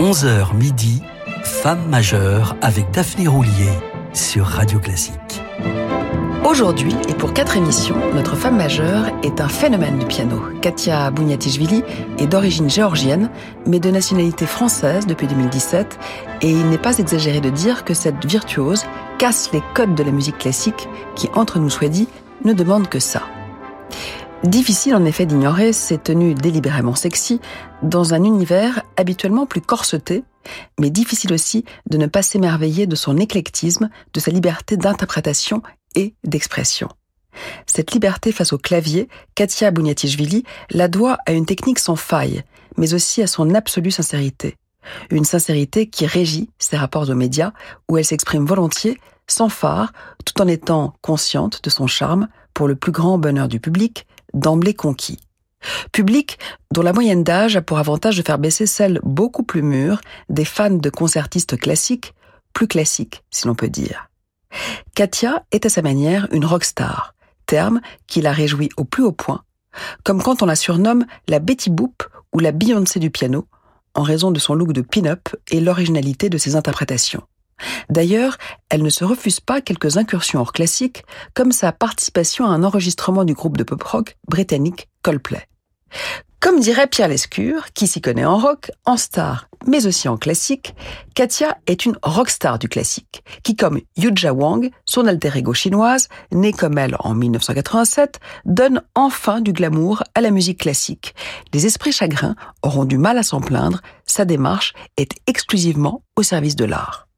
11h midi, Femme majeure avec Daphné Roulier sur Radio Classique. Aujourd'hui, et pour quatre émissions, notre femme majeure est un phénomène du piano. Katia Bouniatishvili est d'origine géorgienne, mais de nationalité française depuis 2017, et il n'est pas exagéré de dire que cette virtuose casse les codes de la musique classique qui, entre nous soit dit, ne demande que ça. Difficile en effet d'ignorer ses tenues délibérément sexy dans un univers habituellement plus corseté, mais difficile aussi de ne pas s'émerveiller de son éclectisme, de sa liberté d'interprétation et d'expression. Cette liberté face au clavier, Katia Bouniatishvili la doit à une technique sans faille, mais aussi à son absolue sincérité. Une sincérité qui régit ses rapports aux médias, où elle s'exprime volontiers, sans phare, tout en étant consciente de son charme pour le plus grand bonheur du public, d'emblée conquis. Public dont la moyenne d'âge a pour avantage de faire baisser celle beaucoup plus mûre des fans de concertistes classiques, plus classiques si l'on peut dire. Katia est à sa manière une rockstar, terme qui la réjouit au plus haut point, comme quand on la surnomme la Betty Boop ou la Beyoncé du piano, en raison de son look de pin-up et l'originalité de ses interprétations. D'ailleurs, elle ne se refuse pas quelques incursions hors classique, comme sa participation à un enregistrement du groupe de pop rock britannique Coldplay. Comme dirait Pierre Lescure, qui s'y connaît en rock, en star, mais aussi en classique, Katia est une rockstar du classique, qui comme Yuja Wang, son alter ego chinoise, née comme elle en 1987, donne enfin du glamour à la musique classique. Les esprits chagrins auront du mal à s'en plaindre, sa démarche est exclusivement au service de l'art.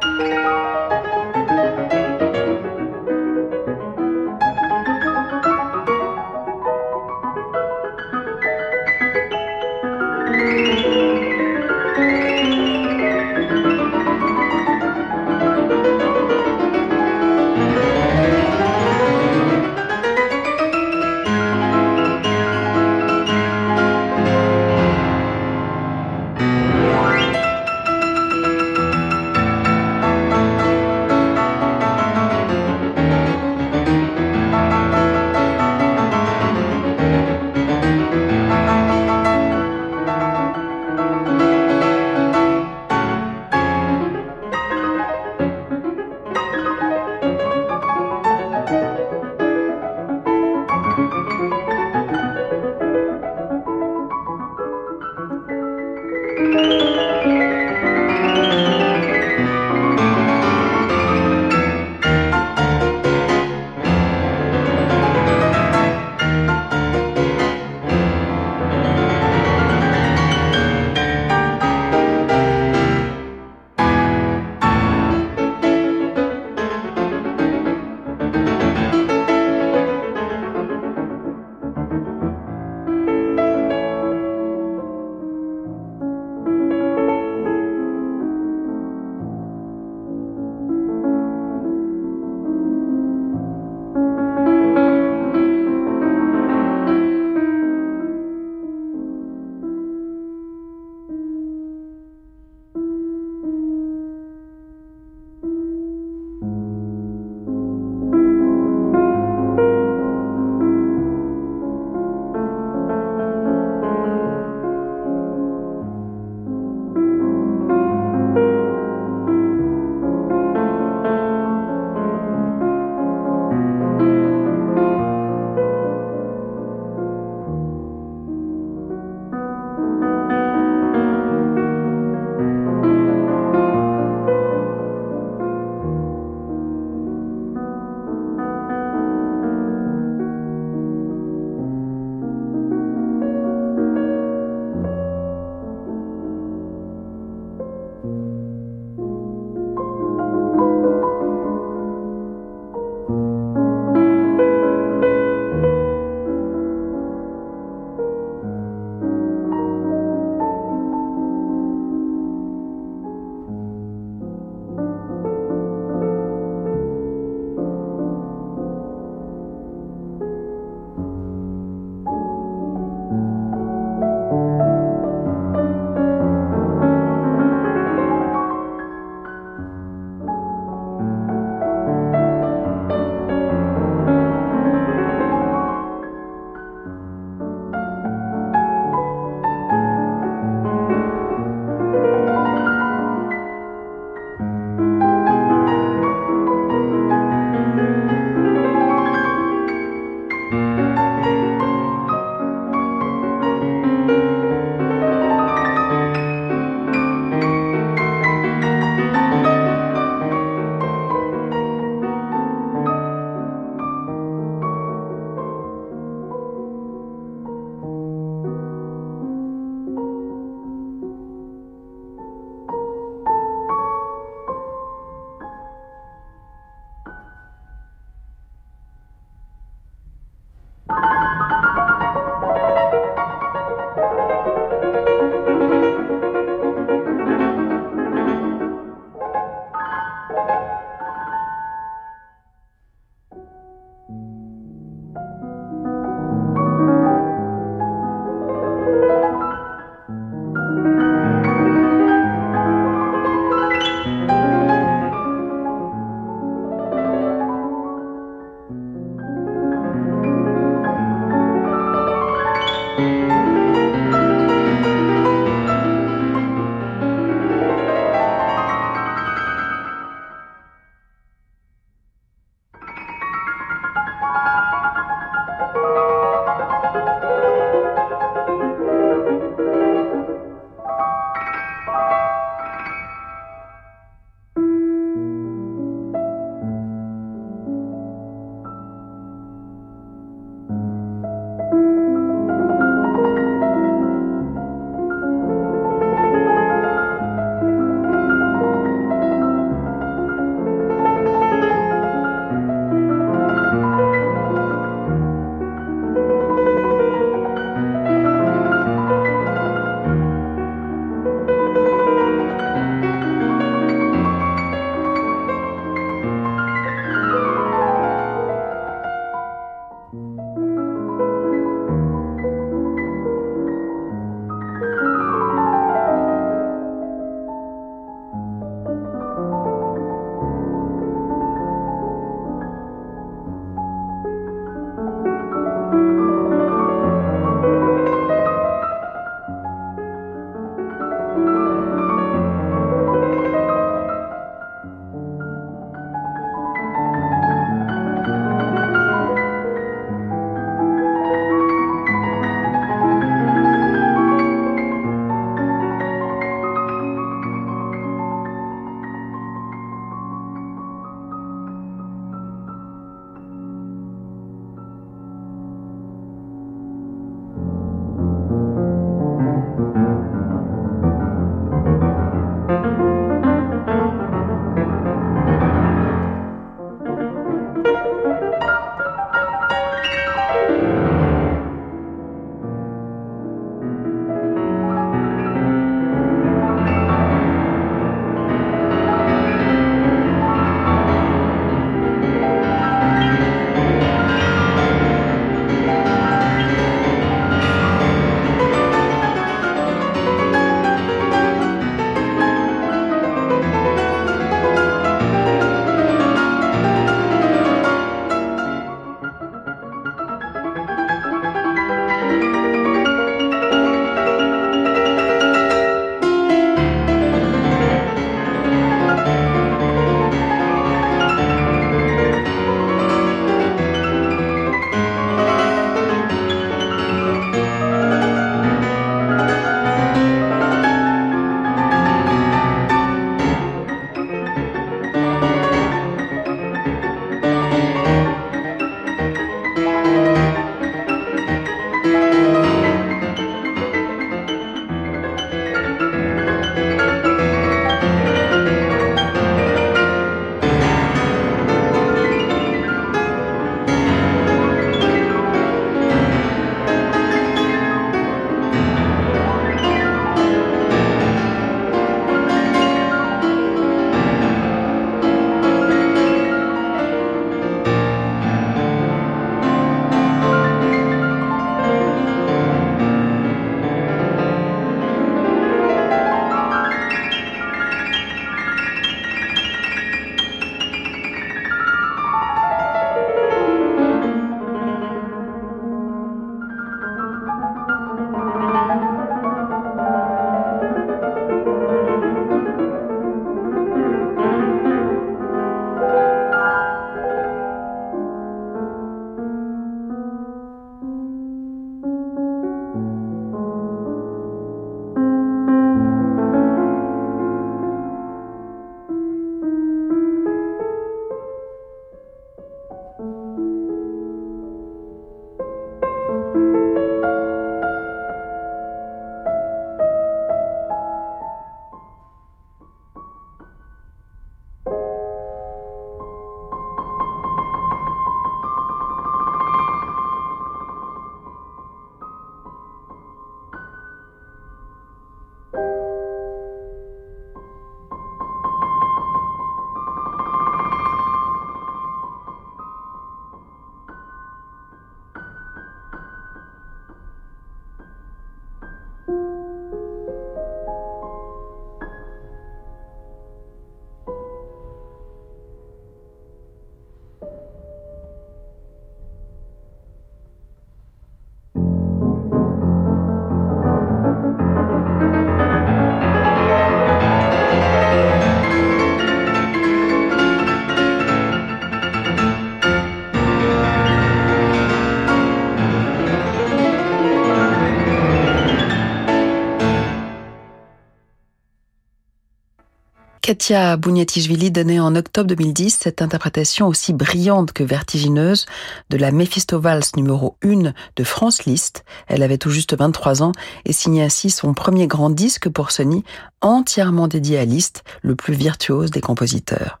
Katia Bouniatichvili donnait en octobre 2010 cette interprétation aussi brillante que vertigineuse de la Mephisto numéro 1 de France Liszt. Elle avait tout juste 23 ans et signait ainsi son premier grand disque pour Sony, entièrement dédié à Liszt, le plus virtuose des compositeurs.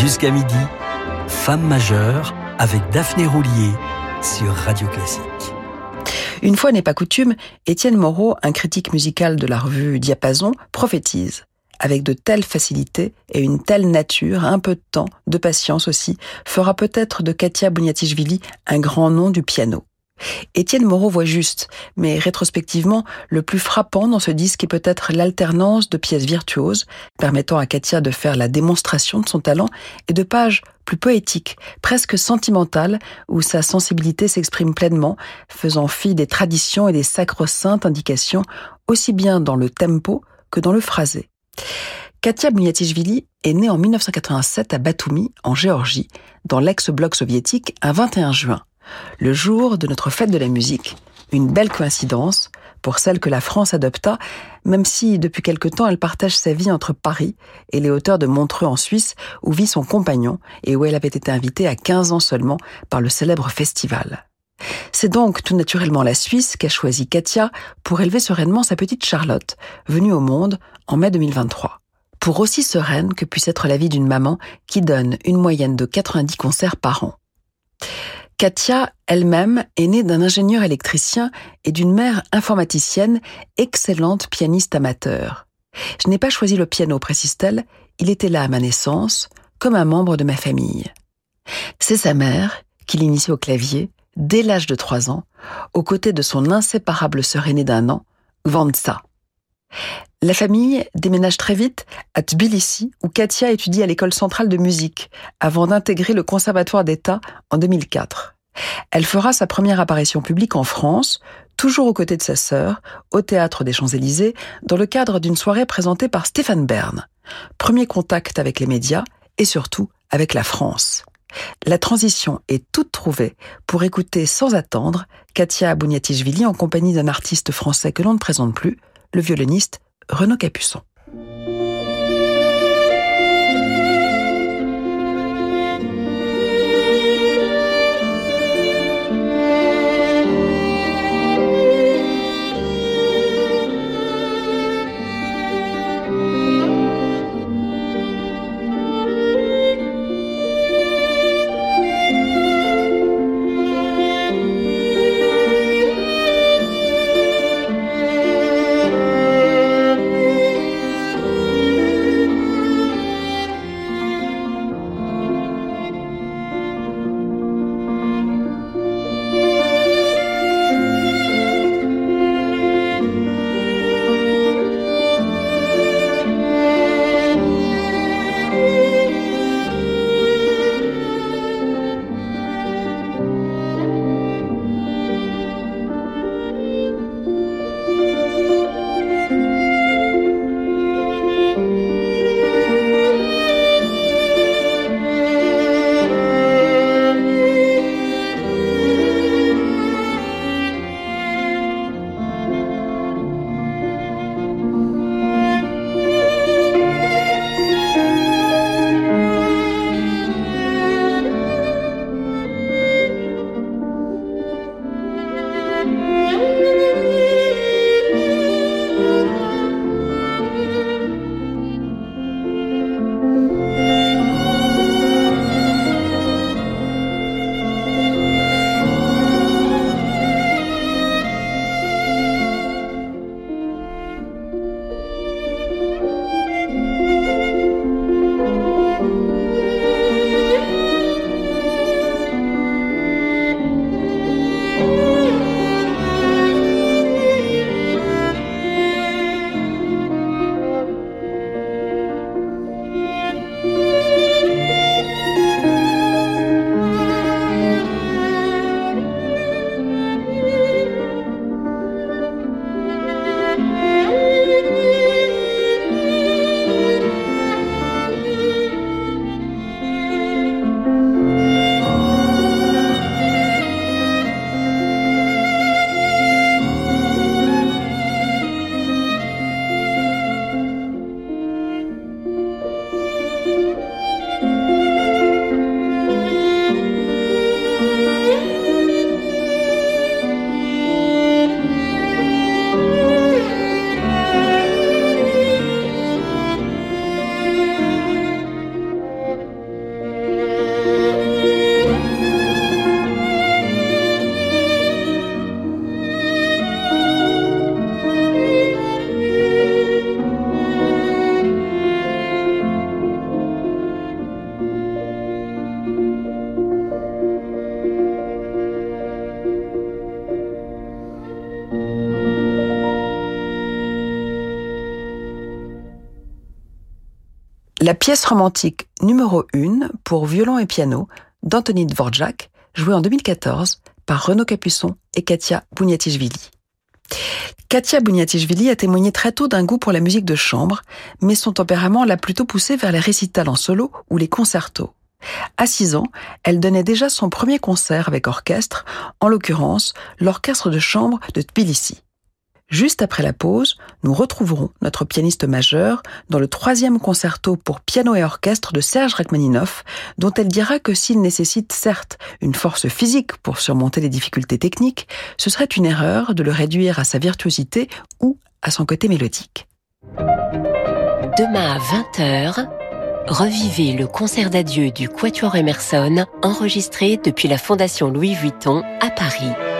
Jusqu'à midi, Femme majeure avec Daphné Roulier sur Radio Classique. Une fois n'est pas coutume, Étienne Moreau, un critique musical de la revue Diapason, prophétise. Avec de telles facilités et une telle nature, un peu de temps, de patience aussi, fera peut-être de Katia Bouniatichvili un grand nom du piano. Étienne Moreau voit juste, mais rétrospectivement, le plus frappant dans ce disque est peut-être l'alternance de pièces virtuoses, permettant à Katia de faire la démonstration de son talent, et de pages plus poétiques, presque sentimentales, où sa sensibilité s'exprime pleinement, faisant fi des traditions et des sacro-saintes indications, aussi bien dans le tempo que dans le phrasé. Katia Bouniatichvili est née en 1987 à Batumi, en Géorgie, dans l'ex-bloc soviétique, un 21 juin le jour de notre fête de la musique. Une belle coïncidence pour celle que la France adopta, même si depuis quelque temps elle partage sa vie entre Paris et les hauteurs de Montreux en Suisse, où vit son compagnon et où elle avait été invitée à 15 ans seulement par le célèbre festival. C'est donc tout naturellement la Suisse qu'a choisi Katia pour élever sereinement sa petite Charlotte, venue au monde en mai 2023. Pour aussi sereine que puisse être la vie d'une maman qui donne une moyenne de 90 concerts par an. Katia elle-même est née d'un ingénieur électricien et d'une mère informaticienne, excellente pianiste amateur. Je n'ai pas choisi le piano, précise-t-elle, il était là à ma naissance, comme un membre de ma famille. C'est sa mère qui l'initie au clavier dès l'âge de trois ans, aux côtés de son inséparable sœur aînée d'un an, Vantsa. La famille déménage très vite à Tbilissi, où Katia étudie à l'école centrale de musique, avant d'intégrer le conservatoire d'État en 2004. Elle fera sa première apparition publique en France, toujours aux côtés de sa sœur, au théâtre des Champs-Élysées, dans le cadre d'une soirée présentée par Stéphane Bern. Premier contact avec les médias et surtout avec la France. La transition est toute trouvée pour écouter sans attendre Katia Bouniatichvili en compagnie d'un artiste français que l'on ne présente plus, le violoniste Renaud Capuçon. La pièce romantique numéro 1 pour violon et piano d'Anthony Dvorak, jouée en 2014 par Renaud Capuçon et Katia Bouniatichvili. Katia Bouniatichvili a témoigné très tôt d'un goût pour la musique de chambre, mais son tempérament l'a plutôt poussée vers les récitals en solo ou les concertos. À 6 ans, elle donnait déjà son premier concert avec orchestre, en l'occurrence l'orchestre de chambre de Tbilissi. Juste après la pause, nous retrouverons notre pianiste majeur dans le troisième concerto pour piano et orchestre de Serge Rachmaninoff, dont elle dira que s'il nécessite certes une force physique pour surmonter les difficultés techniques, ce serait une erreur de le réduire à sa virtuosité ou à son côté mélodique. Demain à 20h, revivez le concert d'adieu du Quatuor Emerson enregistré depuis la Fondation Louis Vuitton à Paris.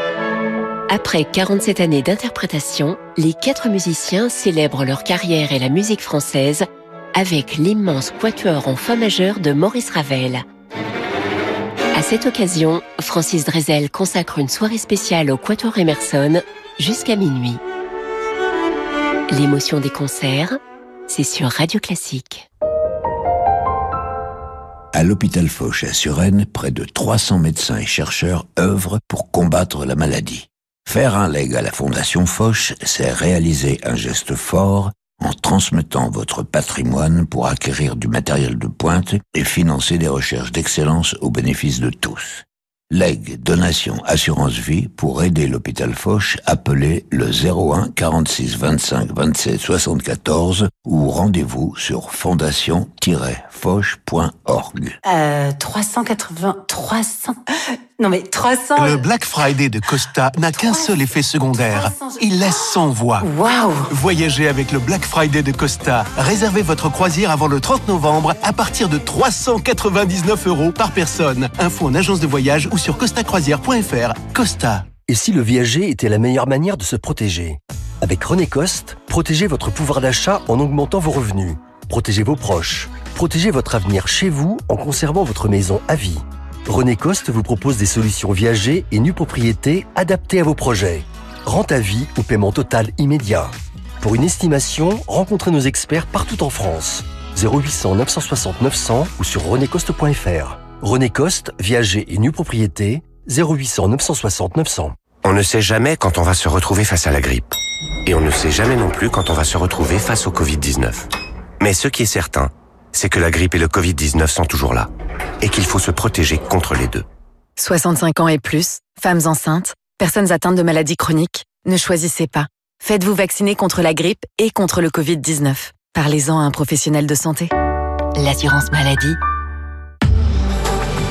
Après 47 années d'interprétation, les quatre musiciens célèbrent leur carrière et la musique française avec l'immense quatuor en fa majeur de Maurice Ravel. À cette occasion, Francis Drezel consacre une soirée spéciale au Quatuor Emerson jusqu'à minuit. L'émotion des concerts, c'est sur Radio Classique. À l'hôpital Foch à Suresnes, près de 300 médecins et chercheurs œuvrent pour combattre la maladie. Faire un leg à la Fondation Foch, c'est réaliser un geste fort en transmettant votre patrimoine pour acquérir du matériel de pointe et financer des recherches d'excellence au bénéfice de tous. Leg, donation, assurance vie pour aider l'hôpital Foch, appelez le 01 46 25 27 74 ou rendez-vous sur fondation-foch.org. Euh, 380, 300, non mais 300... Le Black Friday de Costa n'a qu'un seul effet secondaire. Il laisse sans voix. Waouh Voyagez avec le Black Friday de Costa. Réservez votre croisière avant le 30 novembre à partir de 399 euros par personne. Info en agence de voyage ou sur costacroisière.fr. Costa. Et si le viager était la meilleure manière de se protéger? Avec René Coste, protégez votre pouvoir d'achat en augmentant vos revenus. Protégez vos proches. Protégez votre avenir chez vous en conservant votre maison à vie. René Coste vous propose des solutions viager et nue propriété adaptées à vos projets. Rente à vie ou paiement total immédiat. Pour une estimation, rencontrez nos experts partout en France. 0800 960 900 ou sur renécoste.fr. René Coste, viager et nue propriété, 0800 960 900. On ne sait jamais quand on va se retrouver face à la grippe. Et on ne sait jamais non plus quand on va se retrouver face au Covid-19. Mais ce qui est certain, c'est que la grippe et le Covid-19 sont toujours là. Et qu'il faut se protéger contre les deux. 65 ans et plus, femmes enceintes, personnes atteintes de maladies chroniques, ne choisissez pas. Faites-vous vacciner contre la grippe et contre le Covid-19. Parlez-en à un professionnel de santé. L'assurance maladie.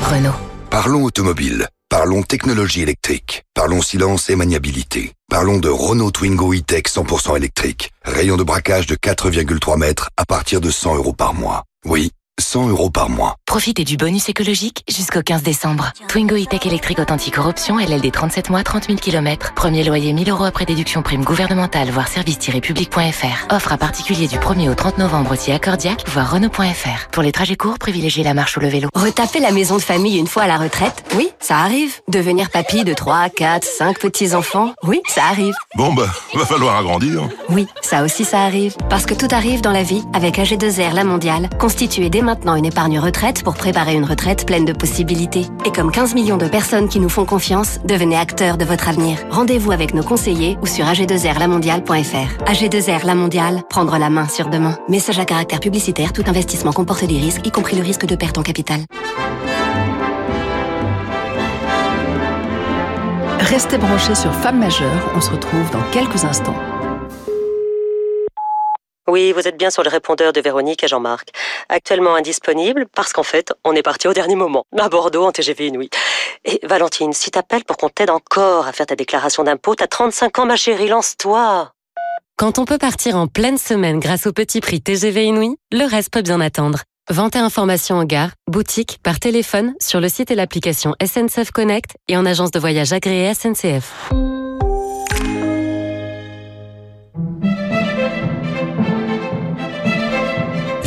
Renault. Parlons automobile. Parlons technologie électrique. Parlons silence et maniabilité. Parlons de Renault Twingo e-Tech 100% électrique. Rayon de braquage de 4,3 mètres à partir de 100 euros par mois. Oui, 100 euros par mois. Profitez du bonus écologique jusqu'au 15 décembre. Twingo e-Tech électrique authentique corruption LLD 37 mois, 30 000 km. Premier loyer 1000 euros après déduction prime gouvernementale, voire service-public.fr. Offre à particulier du 1er au 30 novembre aussi accordiaque, voire Renault.fr. Pour les trajets courts, privilégiez la marche ou le vélo. Retaper la maison de famille une fois à la retraite? Oui, ça arrive. Devenir papy de 3, 4, 5 petits-enfants? Oui, ça arrive. Bon bah, va falloir agrandir. Oui, ça aussi ça arrive. Parce que tout arrive dans la vie avec AG2R La Mondiale, constituée maintenant une épargne retraite pour préparer une retraite pleine de possibilités. Et comme 15 millions de personnes qui nous font confiance, devenez acteurs de votre avenir. Rendez-vous avec nos conseillers ou sur ag2rlamondiale.fr. AG2R La prendre la main sur demain. Message à caractère publicitaire, tout investissement comporte des risques, y compris le risque de perte en capital. Restez branchés sur Femmes majeures, on se retrouve dans quelques instants. Oui, vous êtes bien sur le répondeur de Véronique et Jean-Marc. Actuellement indisponible parce qu'en fait, on est parti au dernier moment. À Bordeaux, en TGV Inouï. Et Valentine, si t'appelles pour qu'on t'aide encore à faire ta déclaration d'impôt, t'as 35 ans, ma chérie, lance-toi Quand on peut partir en pleine semaine grâce au petit prix TGV Inouï, le reste peut bien attendre. Vente et informations en gare, boutique, par téléphone, sur le site et l'application SNCF Connect et en agence de voyage agréée SNCF.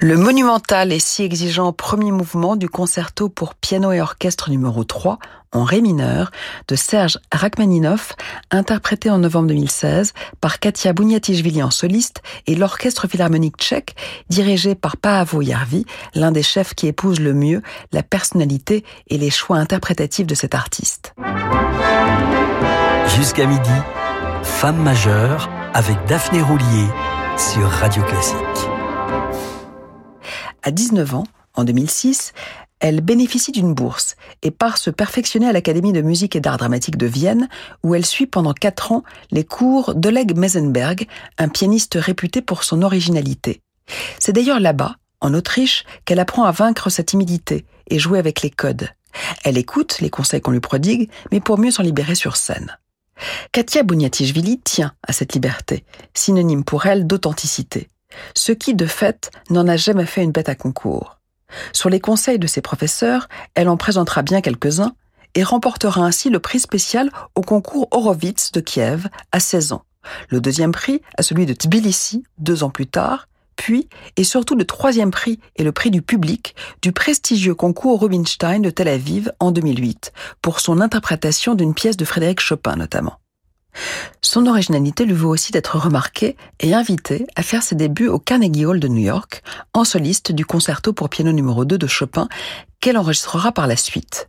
Le monumental et si exigeant premier mouvement du concerto pour piano et orchestre numéro 3 en ré mineur de Serge Rachmaninoff, interprété en novembre 2016 par Katia Bouniatichvili en soliste et l'orchestre philharmonique tchèque dirigé par Paavo Jarvi, l'un des chefs qui épouse le mieux la personnalité et les choix interprétatifs de cet artiste. Jusqu'à midi, Femme majeure avec Daphné Roulier sur Radio Classique. À 19 ans, en 2006, elle bénéficie d'une bourse et part se perfectionner à l'Académie de musique et d'art dramatique de Vienne, où elle suit pendant quatre ans les cours d'Oleg Mesenberg, un pianiste réputé pour son originalité. C'est d'ailleurs là-bas, en Autriche, qu'elle apprend à vaincre sa timidité et jouer avec les codes. Elle écoute les conseils qu'on lui prodigue, mais pour mieux s'en libérer sur scène. Katia Bouniatichvili tient à cette liberté, synonyme pour elle d'authenticité ce qui, de fait, n'en a jamais fait une bête à concours. Sur les conseils de ses professeurs, elle en présentera bien quelques-uns et remportera ainsi le prix spécial au concours Horowitz de Kiev à 16 ans, le deuxième prix à celui de Tbilissi deux ans plus tard, puis et surtout le troisième prix et le prix du public du prestigieux concours Rubinstein de Tel Aviv en 2008 pour son interprétation d'une pièce de Frédéric Chopin notamment. Son originalité lui vaut aussi d'être remarquée et invitée à faire ses débuts au Carnegie Hall de New York en soliste du concerto pour piano numéro 2 de Chopin qu'elle enregistrera par la suite.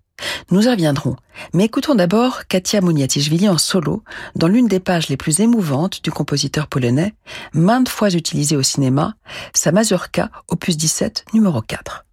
Nous y reviendrons, mais écoutons d'abord Katia Mouniatichvili en solo dans l'une des pages les plus émouvantes du compositeur polonais, maintes fois utilisée au cinéma, sa mazurka opus 17 numéro 4.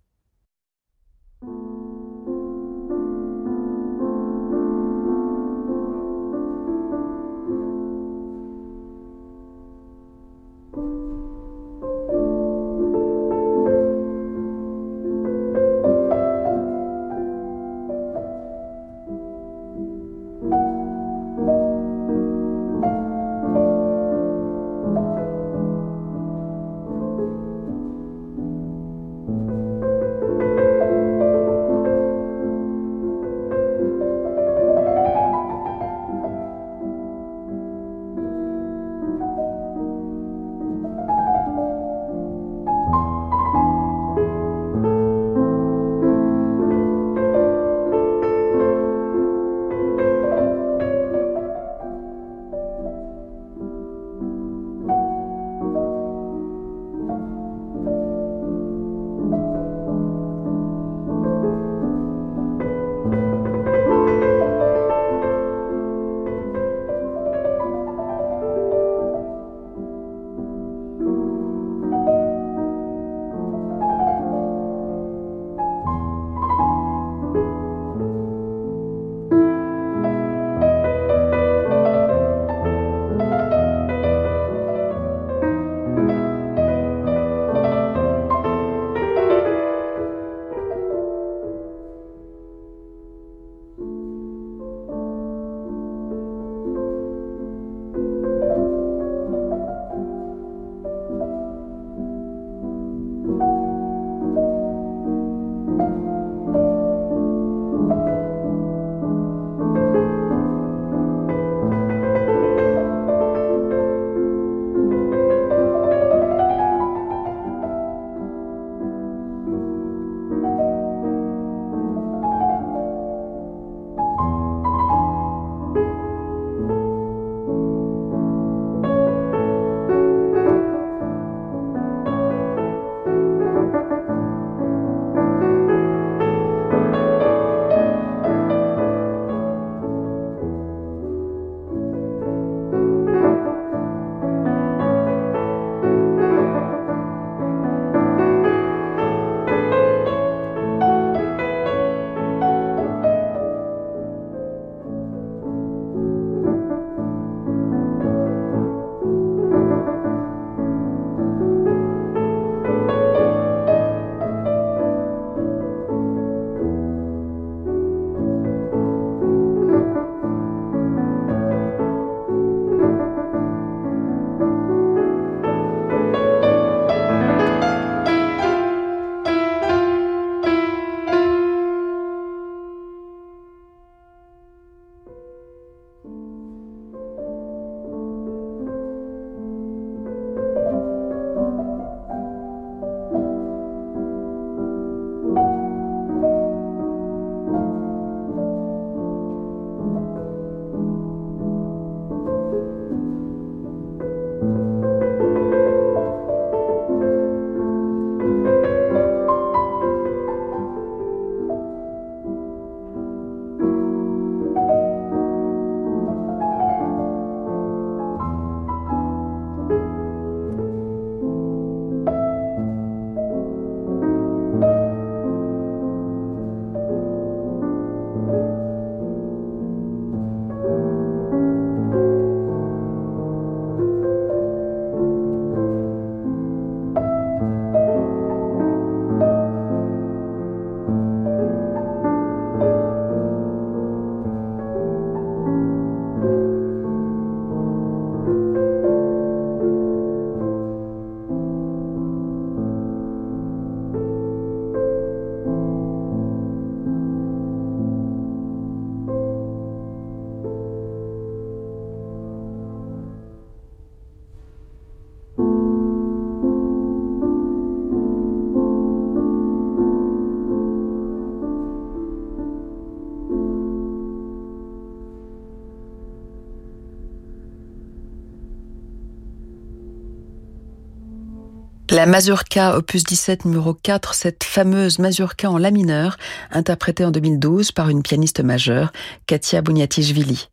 La Mazurka, opus 17 numéro 4, cette fameuse Mazurka en la mineur, interprétée en 2012 par une pianiste majeure, Katia Bouniatichvili.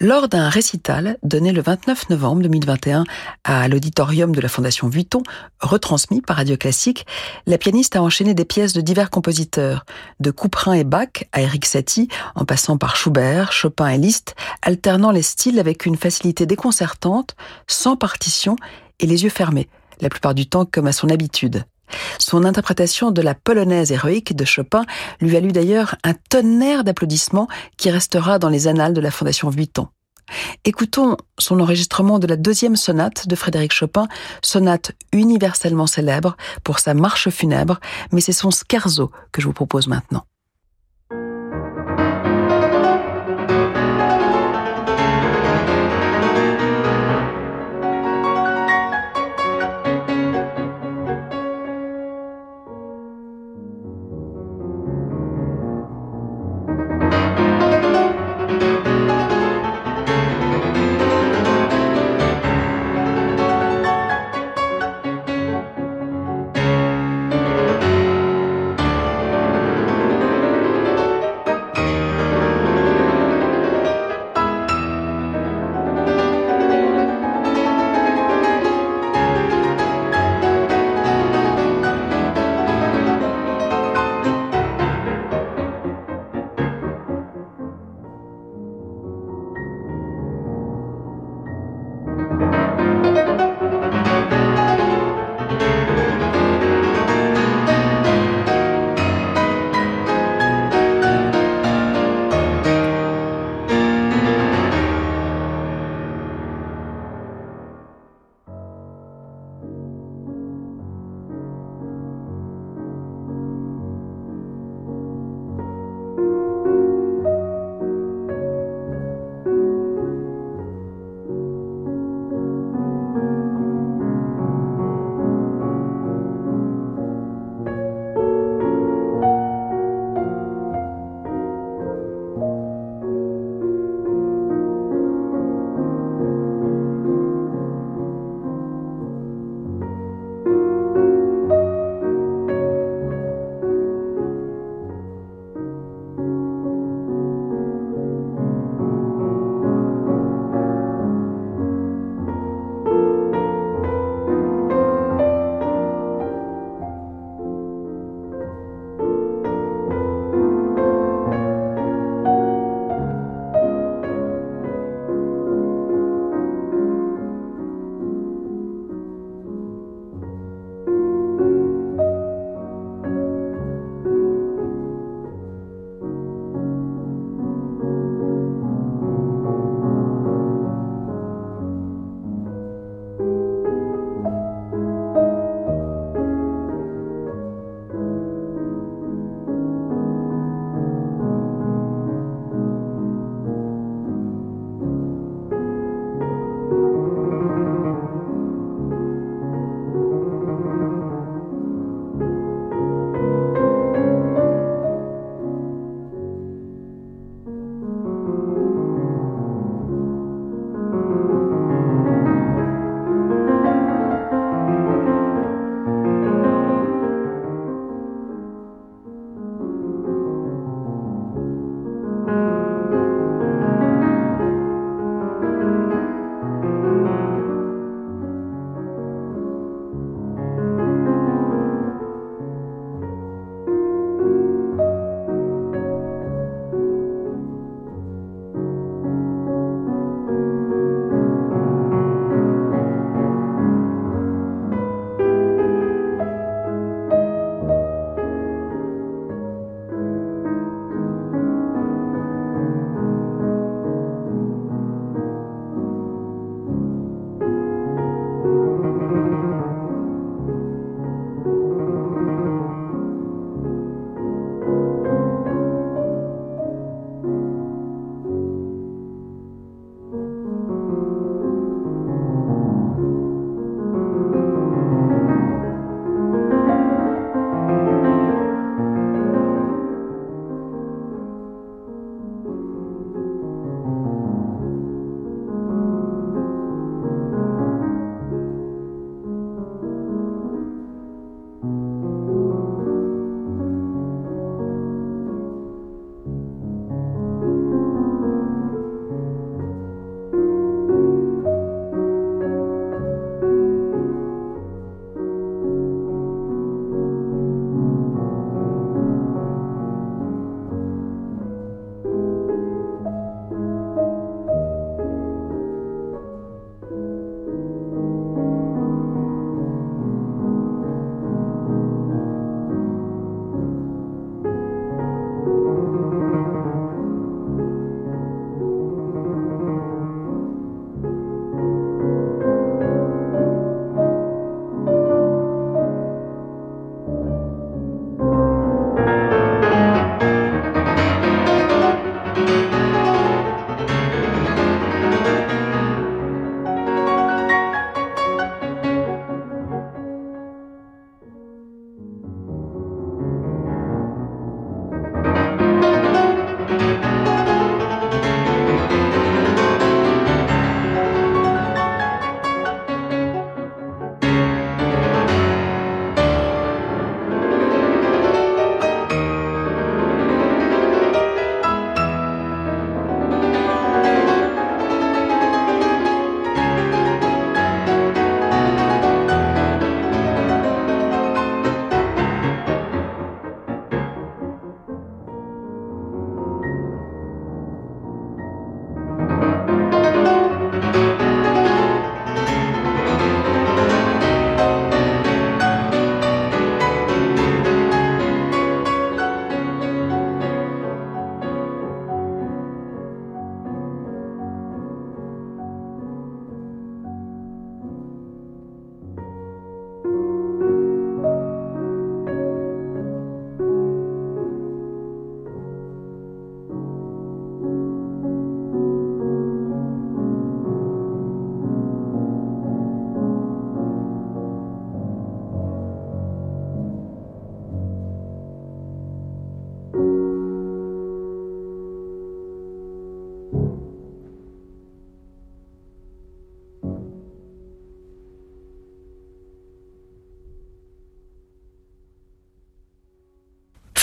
Lors d'un récital donné le 29 novembre 2021 à l'auditorium de la Fondation Vuitton, retransmis par Radio Classique, la pianiste a enchaîné des pièces de divers compositeurs, de Couperin et Bach à Eric Satie, en passant par Schubert, Chopin et Liszt, alternant les styles avec une facilité déconcertante, sans partition et les yeux fermés, la plupart du temps comme à son habitude. Son interprétation de la polonaise héroïque de Chopin lui valut d'ailleurs un tonnerre d'applaudissements qui restera dans les annales de la Fondation Vuitton. Écoutons son enregistrement de la deuxième sonate de Frédéric Chopin, sonate universellement célèbre pour sa marche funèbre, mais c'est son scherzo que je vous propose maintenant.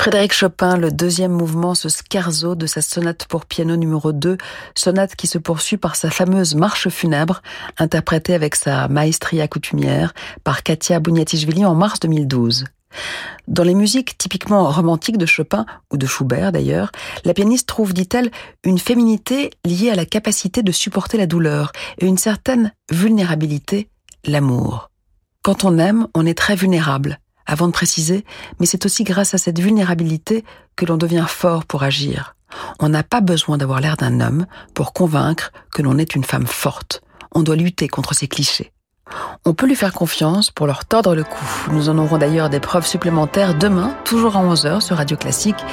Frédéric Chopin, le deuxième mouvement, ce scherzo de sa sonate pour piano numéro 2, sonate qui se poursuit par sa fameuse marche funèbre, interprétée avec sa maestria coutumière par Katia Bouniatichvili en mars 2012. Dans les musiques typiquement romantiques de Chopin, ou de Schubert d'ailleurs, la pianiste trouve, dit-elle, une féminité liée à la capacité de supporter la douleur et une certaine vulnérabilité, l'amour. Quand on aime, on est très vulnérable avant de préciser, mais c'est aussi grâce à cette vulnérabilité que l'on devient fort pour agir. On n'a pas besoin d'avoir l'air d'un homme pour convaincre que l'on est une femme forte. On doit lutter contre ces clichés. On peut lui faire confiance pour leur tordre le cou. Nous en aurons d'ailleurs des preuves supplémentaires demain, toujours à 11h sur Radio Classique.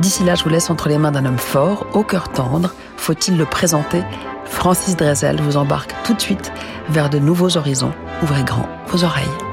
D'ici là, je vous laisse entre les mains d'un homme fort, au cœur tendre. Faut-il le présenter? Francis Drezel vous embarque tout de suite vers de nouveaux horizons. Ouvrez grand vos oreilles.